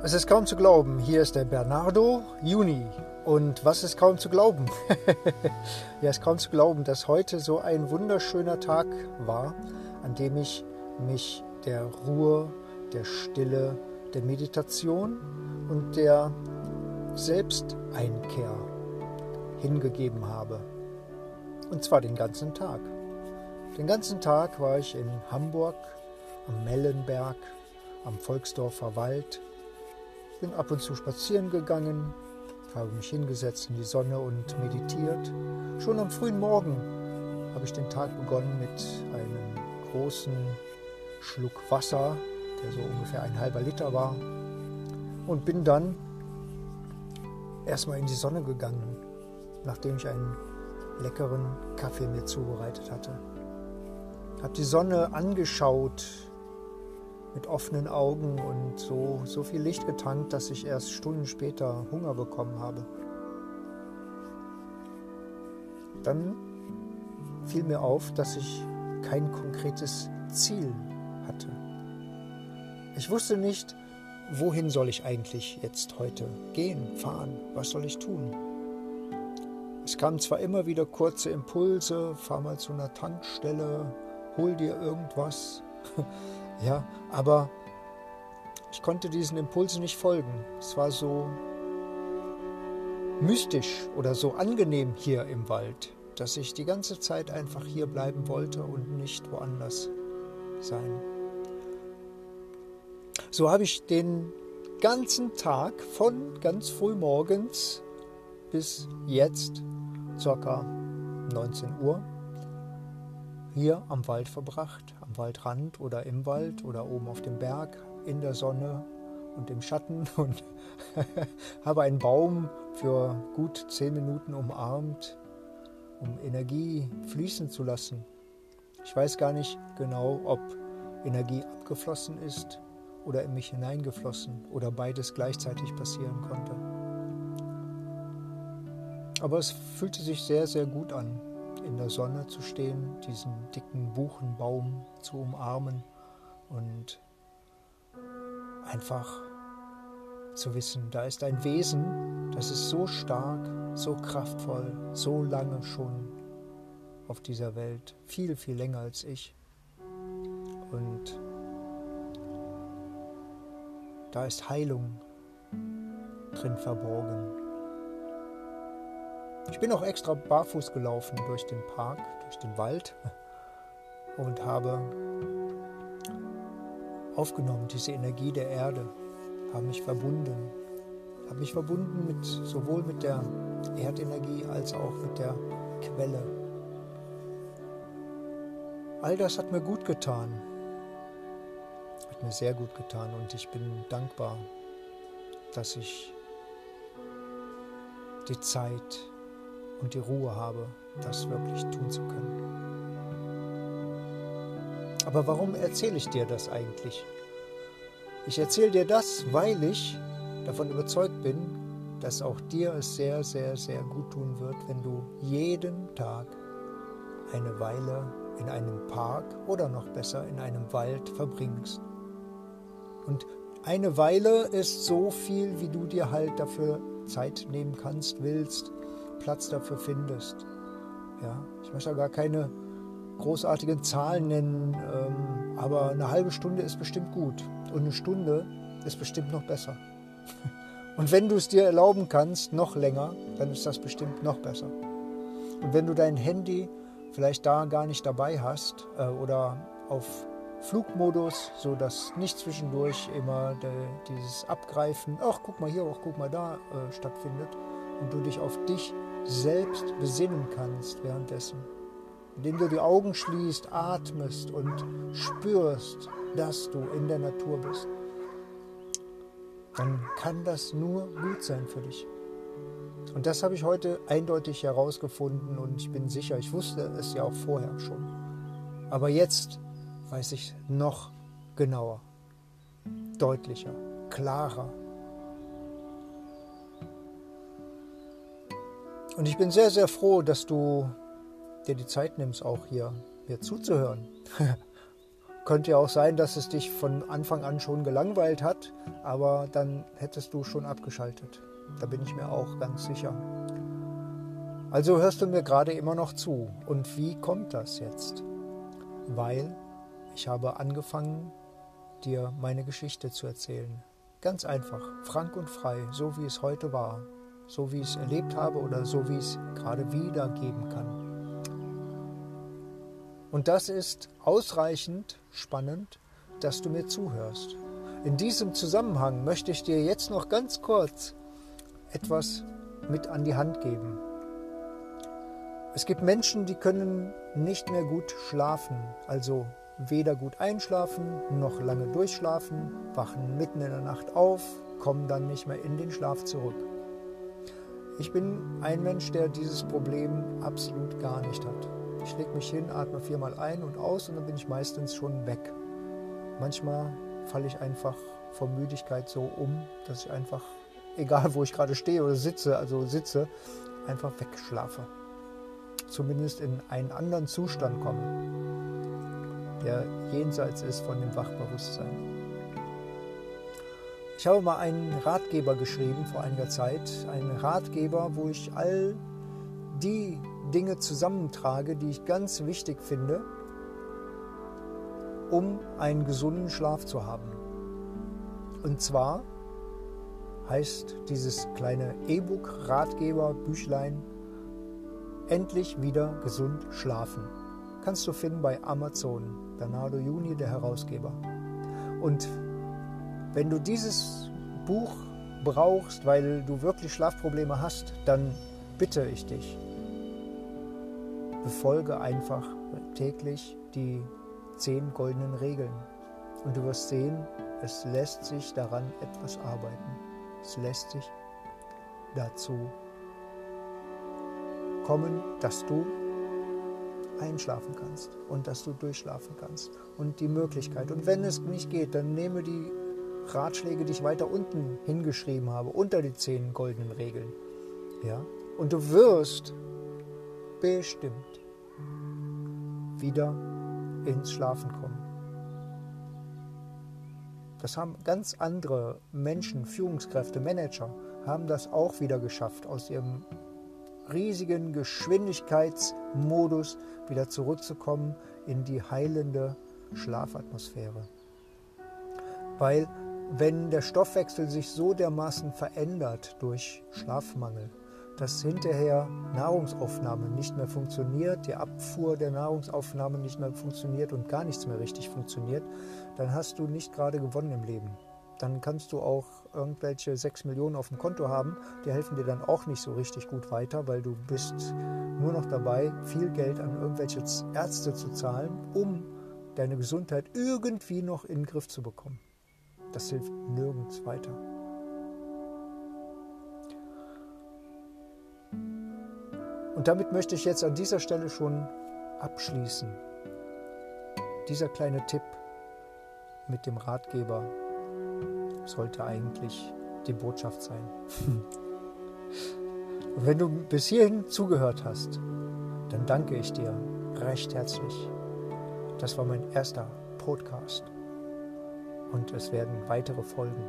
Es ist kaum zu glauben, hier ist der Bernardo Juni. Und was ist kaum zu glauben? ja, es ist kaum zu glauben, dass heute so ein wunderschöner Tag war, an dem ich mich der Ruhe, der Stille, der Meditation und der Selbsteinkehr hingegeben habe. Und zwar den ganzen Tag. Den ganzen Tag war ich in Hamburg, am Mellenberg, am Volksdorfer Wald, bin ab und zu spazieren gegangen, habe mich hingesetzt in die Sonne und meditiert. Schon am frühen Morgen habe ich den Tag begonnen mit einem großen Schluck Wasser, der so ungefähr ein halber Liter war, und bin dann erstmal in die Sonne gegangen, nachdem ich einen leckeren Kaffee mir zubereitet hatte. Habe die Sonne angeschaut, mit offenen Augen und so, so viel Licht getankt, dass ich erst Stunden später Hunger bekommen habe. Dann fiel mir auf, dass ich kein konkretes Ziel hatte. Ich wusste nicht, wohin soll ich eigentlich jetzt heute gehen, fahren, was soll ich tun. Es kamen zwar immer wieder kurze Impulse, fahr mal zu einer Tankstelle, hol dir irgendwas. Ja, aber ich konnte diesen Impulsen nicht folgen. Es war so mystisch oder so angenehm hier im Wald, dass ich die ganze Zeit einfach hier bleiben wollte und nicht woanders sein. So habe ich den ganzen Tag von ganz früh morgens bis jetzt, ca. 19 Uhr, hier am Wald verbracht, am Waldrand oder im Wald oder oben auf dem Berg, in der Sonne und im Schatten und habe einen Baum für gut zehn Minuten umarmt, um Energie fließen zu lassen. Ich weiß gar nicht genau, ob Energie abgeflossen ist oder in mich hineingeflossen oder beides gleichzeitig passieren konnte. Aber es fühlte sich sehr, sehr gut an in der Sonne zu stehen, diesen dicken Buchenbaum zu umarmen und einfach zu wissen, da ist ein Wesen, das ist so stark, so kraftvoll, so lange schon auf dieser Welt, viel, viel länger als ich. Und da ist Heilung drin verborgen. Ich bin auch extra barfuß gelaufen durch den Park, durch den Wald und habe aufgenommen diese Energie der Erde, habe mich verbunden, habe mich verbunden mit sowohl mit der Erdenergie als auch mit der Quelle. All das hat mir gut getan, hat mir sehr gut getan und ich bin dankbar, dass ich die Zeit und die Ruhe habe, das wirklich tun zu können. Aber warum erzähle ich dir das eigentlich? Ich erzähle dir das, weil ich davon überzeugt bin, dass auch dir es sehr, sehr, sehr gut tun wird, wenn du jeden Tag eine Weile in einem Park oder noch besser in einem Wald verbringst. Und eine Weile ist so viel, wie du dir halt dafür Zeit nehmen kannst, willst, Platz dafür findest. Ja, ich möchte gar keine großartigen Zahlen nennen, ähm, aber eine halbe Stunde ist bestimmt gut und eine Stunde ist bestimmt noch besser. Und wenn du es dir erlauben kannst, noch länger, dann ist das bestimmt noch besser. Und wenn du dein Handy vielleicht da gar nicht dabei hast äh, oder auf Flugmodus, so dass nicht zwischendurch immer de, dieses Abgreifen, ach guck mal hier, ach guck mal da äh, stattfindet und du dich auf dich selbst besinnen kannst währenddessen, indem du die Augen schließt, atmest und spürst, dass du in der Natur bist, dann kann das nur gut sein für dich. Und das habe ich heute eindeutig herausgefunden und ich bin sicher, ich wusste es ja auch vorher schon. Aber jetzt weiß ich noch genauer, deutlicher, klarer, Und ich bin sehr, sehr froh, dass du dir die Zeit nimmst, auch hier mir zuzuhören. könnte ja auch sein, dass es dich von Anfang an schon gelangweilt hat, aber dann hättest du schon abgeschaltet. Da bin ich mir auch ganz sicher. Also hörst du mir gerade immer noch zu. Und wie kommt das jetzt? Weil ich habe angefangen, dir meine Geschichte zu erzählen. Ganz einfach, frank und frei, so wie es heute war, so wie ich es erlebt habe oder so wie ich es gerade wiedergeben kann. Und das ist ausreichend spannend, dass du mir zuhörst. In diesem Zusammenhang möchte ich dir jetzt noch ganz kurz etwas mit an die Hand geben. Es gibt Menschen, die können nicht mehr gut schlafen, also weder gut einschlafen noch lange durchschlafen, wachen mitten in der Nacht auf, kommen dann nicht mehr in den Schlaf zurück. Ich bin ein Mensch, der dieses Problem absolut gar nicht hat. Ich lege mich hin, atme viermal ein und aus und dann bin ich meistens schon weg. Manchmal falle ich einfach vor Müdigkeit so um, dass ich einfach, egal wo ich gerade stehe oder sitze, also sitze, einfach wegschlafe. Zumindest in einen anderen Zustand komme, der jenseits ist von dem Wachbewusstsein. Ich habe mal einen Ratgeber geschrieben vor einiger Zeit, einen Ratgeber, wo ich all die Dinge zusammentrage, die ich ganz wichtig finde, um einen gesunden Schlaf zu haben. Und zwar heißt dieses kleine E-Book, Ratgeber, Büchlein Endlich wieder gesund schlafen. Kannst du finden bei Amazon. Bernardo Juni, der Herausgeber. Und wenn du dieses Buch brauchst, weil du wirklich Schlafprobleme hast, dann bitte ich dich, befolge einfach täglich die zehn goldenen Regeln. Und du wirst sehen, es lässt sich daran etwas arbeiten. Es lässt sich dazu kommen, dass du einschlafen kannst und dass du durchschlafen kannst. Und die Möglichkeit. Und wenn es nicht geht, dann nehme die Ratschläge, die ich weiter unten hingeschrieben habe, unter die zehn goldenen Regeln. Ja? Und du wirst bestimmt wieder ins Schlafen kommen. Das haben ganz andere Menschen, Führungskräfte, Manager, haben das auch wieder geschafft, aus ihrem riesigen Geschwindigkeitsmodus wieder zurückzukommen in die heilende Schlafatmosphäre. Weil wenn der Stoffwechsel sich so dermaßen verändert durch Schlafmangel, dass hinterher Nahrungsaufnahme nicht mehr funktioniert, die Abfuhr der Nahrungsaufnahme nicht mehr funktioniert und gar nichts mehr richtig funktioniert, dann hast du nicht gerade gewonnen im Leben. Dann kannst du auch irgendwelche 6 Millionen auf dem Konto haben, die helfen dir dann auch nicht so richtig gut weiter, weil du bist nur noch dabei, viel Geld an irgendwelche Ärzte zu zahlen, um deine Gesundheit irgendwie noch in den Griff zu bekommen. Das hilft nirgends weiter. Und damit möchte ich jetzt an dieser Stelle schon abschließen. Dieser kleine Tipp mit dem Ratgeber sollte eigentlich die Botschaft sein. Und wenn du bis hierhin zugehört hast, dann danke ich dir recht herzlich. Das war mein erster Podcast und es werden weitere folgen.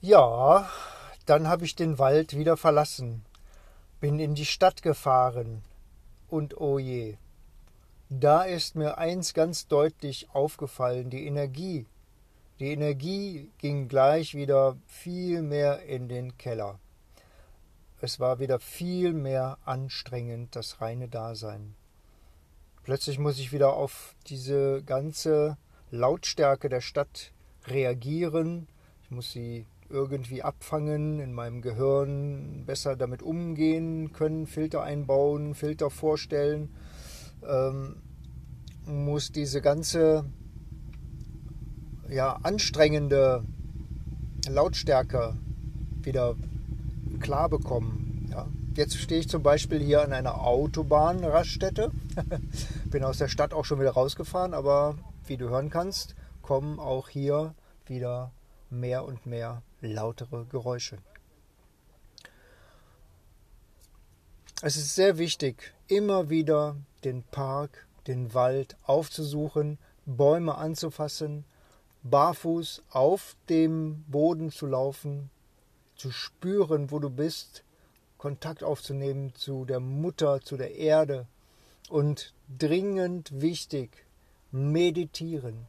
Ja, dann habe ich den Wald wieder verlassen, bin in die Stadt gefahren und oh je, da ist mir eins ganz deutlich aufgefallen, die Energie. Die Energie ging gleich wieder viel mehr in den Keller. Es war wieder viel mehr anstrengend, das reine Dasein. Plötzlich muss ich wieder auf diese ganze Lautstärke der Stadt reagieren. Ich muss sie irgendwie abfangen, in meinem Gehirn besser damit umgehen können, Filter einbauen, Filter vorstellen, ähm, muss diese ganze ja, anstrengende Lautstärke wieder klar bekommen. Ja. Jetzt stehe ich zum Beispiel hier an einer Autobahnraststätte. Bin aus der Stadt auch schon wieder rausgefahren, aber wie du hören kannst, kommen auch hier wieder mehr und mehr lautere Geräusche. Es ist sehr wichtig, immer wieder den Park, den Wald aufzusuchen, Bäume anzufassen, barfuß auf dem Boden zu laufen, zu spüren, wo du bist, Kontakt aufzunehmen zu der Mutter, zu der Erde und dringend wichtig, meditieren.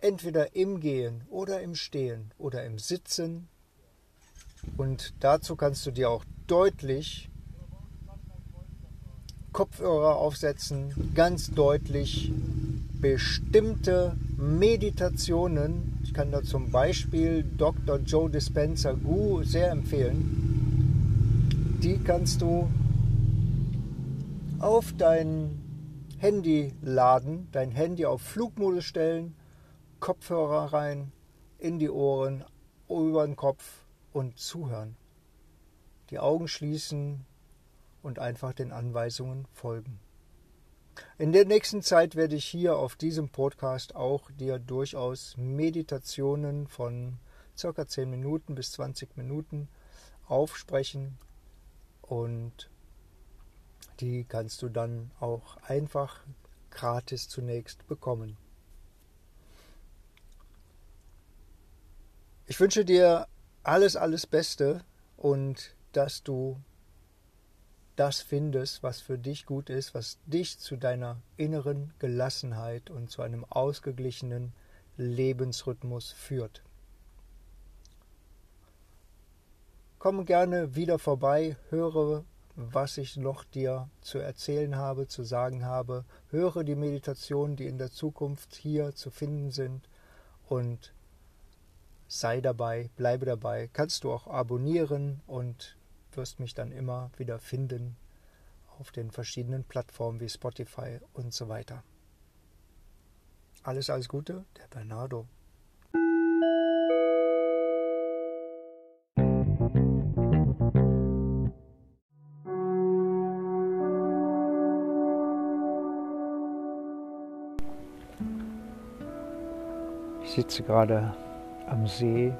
Entweder im Gehen oder im Stehen oder im Sitzen. Und dazu kannst du dir auch deutlich Kopfhörer aufsetzen, ganz deutlich bestimmte Meditationen. Ich kann da zum Beispiel Dr. Joe Dispenza Gu sehr empfehlen. Die kannst du auf dein Handy laden, dein Handy auf Flugmodus stellen, Kopfhörer rein, in die Ohren, über den Kopf und zuhören. Die Augen schließen, und einfach den Anweisungen folgen. In der nächsten Zeit werde ich hier auf diesem Podcast auch dir durchaus Meditationen von circa 10 Minuten bis 20 Minuten aufsprechen und die kannst du dann auch einfach gratis zunächst bekommen. Ich wünsche dir alles, alles Beste und dass du das findest, was für dich gut ist, was dich zu deiner inneren Gelassenheit und zu einem ausgeglichenen Lebensrhythmus führt. Komm gerne wieder vorbei, höre, was ich noch dir zu erzählen habe, zu sagen habe, höre die Meditationen, die in der Zukunft hier zu finden sind und sei dabei, bleibe dabei. Kannst du auch abonnieren und wirst mich dann immer wieder finden auf den verschiedenen Plattformen wie Spotify und so weiter. Alles, alles Gute, der Bernardo. Ich sitze gerade am See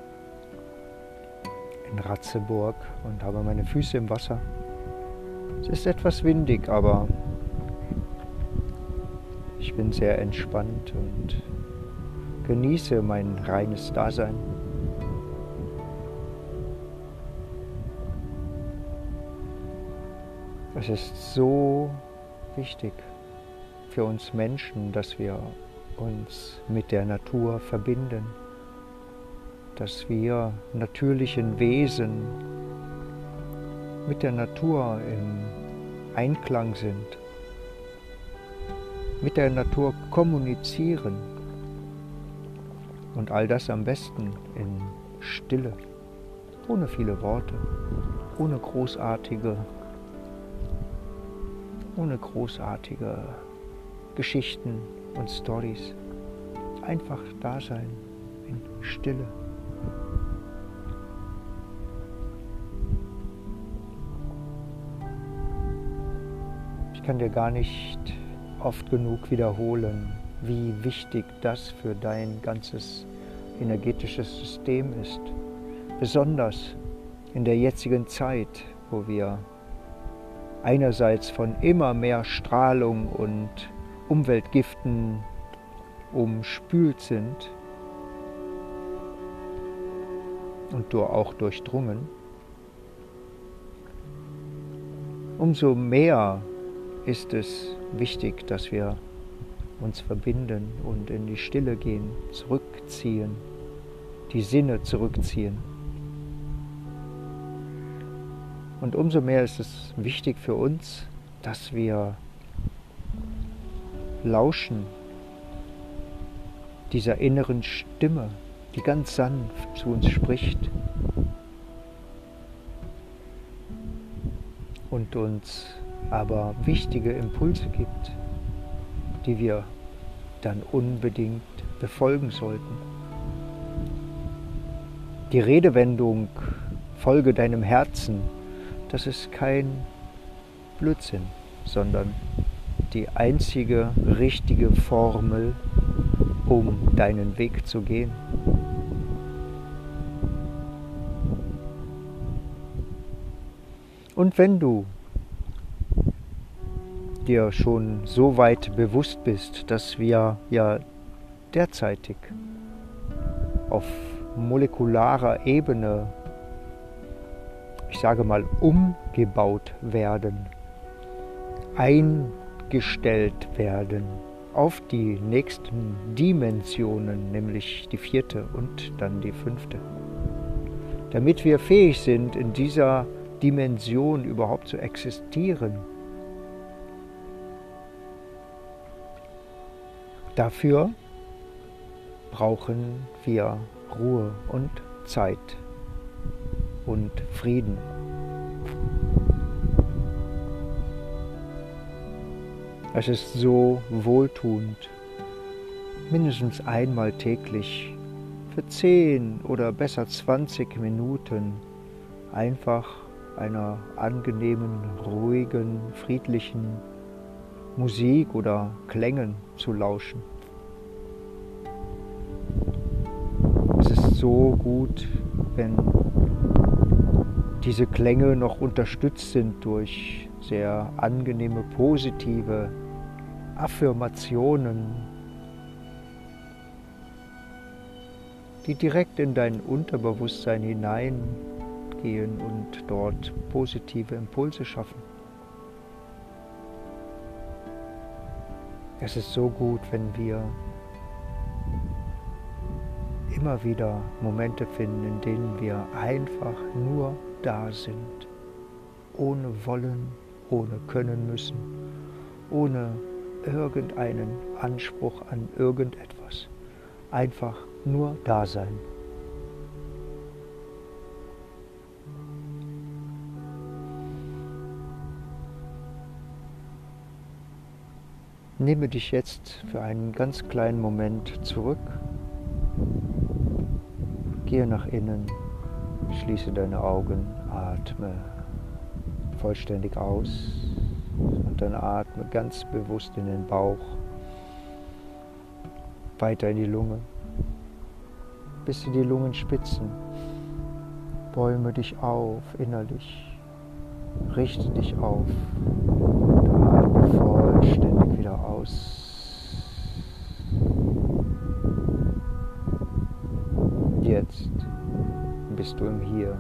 in Ratzeburg und habe meine Füße im Wasser. Es ist etwas windig, aber ich bin sehr entspannt und genieße mein reines Dasein. Es ist so wichtig für uns Menschen, dass wir uns mit der Natur verbinden dass wir natürlichen Wesen mit der Natur im Einklang sind, mit der Natur kommunizieren und all das am besten in Stille, ohne viele Worte, ohne großartige, ohne großartige Geschichten und Stories. Einfach da sein in Stille. Kann dir gar nicht oft genug wiederholen, wie wichtig das für dein ganzes energetisches System ist. Besonders in der jetzigen Zeit, wo wir einerseits von immer mehr Strahlung und Umweltgiften umspült sind und auch durchdrungen, umso mehr ist es wichtig, dass wir uns verbinden und in die Stille gehen, zurückziehen, die Sinne zurückziehen. Und umso mehr ist es wichtig für uns, dass wir lauschen dieser inneren Stimme, die ganz sanft zu uns spricht und uns aber wichtige Impulse gibt, die wir dann unbedingt befolgen sollten. Die Redewendung Folge deinem Herzen, das ist kein Blödsinn, sondern die einzige richtige Formel, um deinen Weg zu gehen. Und wenn du dir schon so weit bewusst bist, dass wir ja derzeitig auf molekularer Ebene, ich sage mal, umgebaut werden, eingestellt werden auf die nächsten Dimensionen, nämlich die vierte und dann die fünfte. Damit wir fähig sind, in dieser Dimension überhaupt zu existieren. Dafür brauchen wir Ruhe und Zeit und Frieden. Es ist so wohltuend, mindestens einmal täglich für 10 oder besser 20 Minuten einfach einer angenehmen, ruhigen, friedlichen Musik oder Klängen zu lauschen. Es ist so gut, wenn diese Klänge noch unterstützt sind durch sehr angenehme, positive Affirmationen, die direkt in dein Unterbewusstsein hineingehen und dort positive Impulse schaffen. Es ist so gut, wenn wir immer wieder Momente finden, in denen wir einfach nur da sind, ohne wollen, ohne können müssen, ohne irgendeinen Anspruch an irgendetwas. Einfach nur da sein. Nehme dich jetzt für einen ganz kleinen Moment zurück. Gehe nach innen, schließe deine Augen, atme vollständig aus und dann atme ganz bewusst in den Bauch, weiter in die Lunge, bis in die Lungenspitzen. Bäume dich auf innerlich, richte dich auf und atme vollständig wieder aus. Jetzt bist du im Hier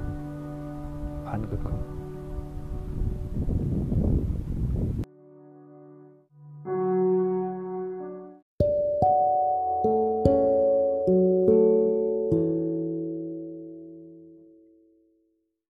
angekommen.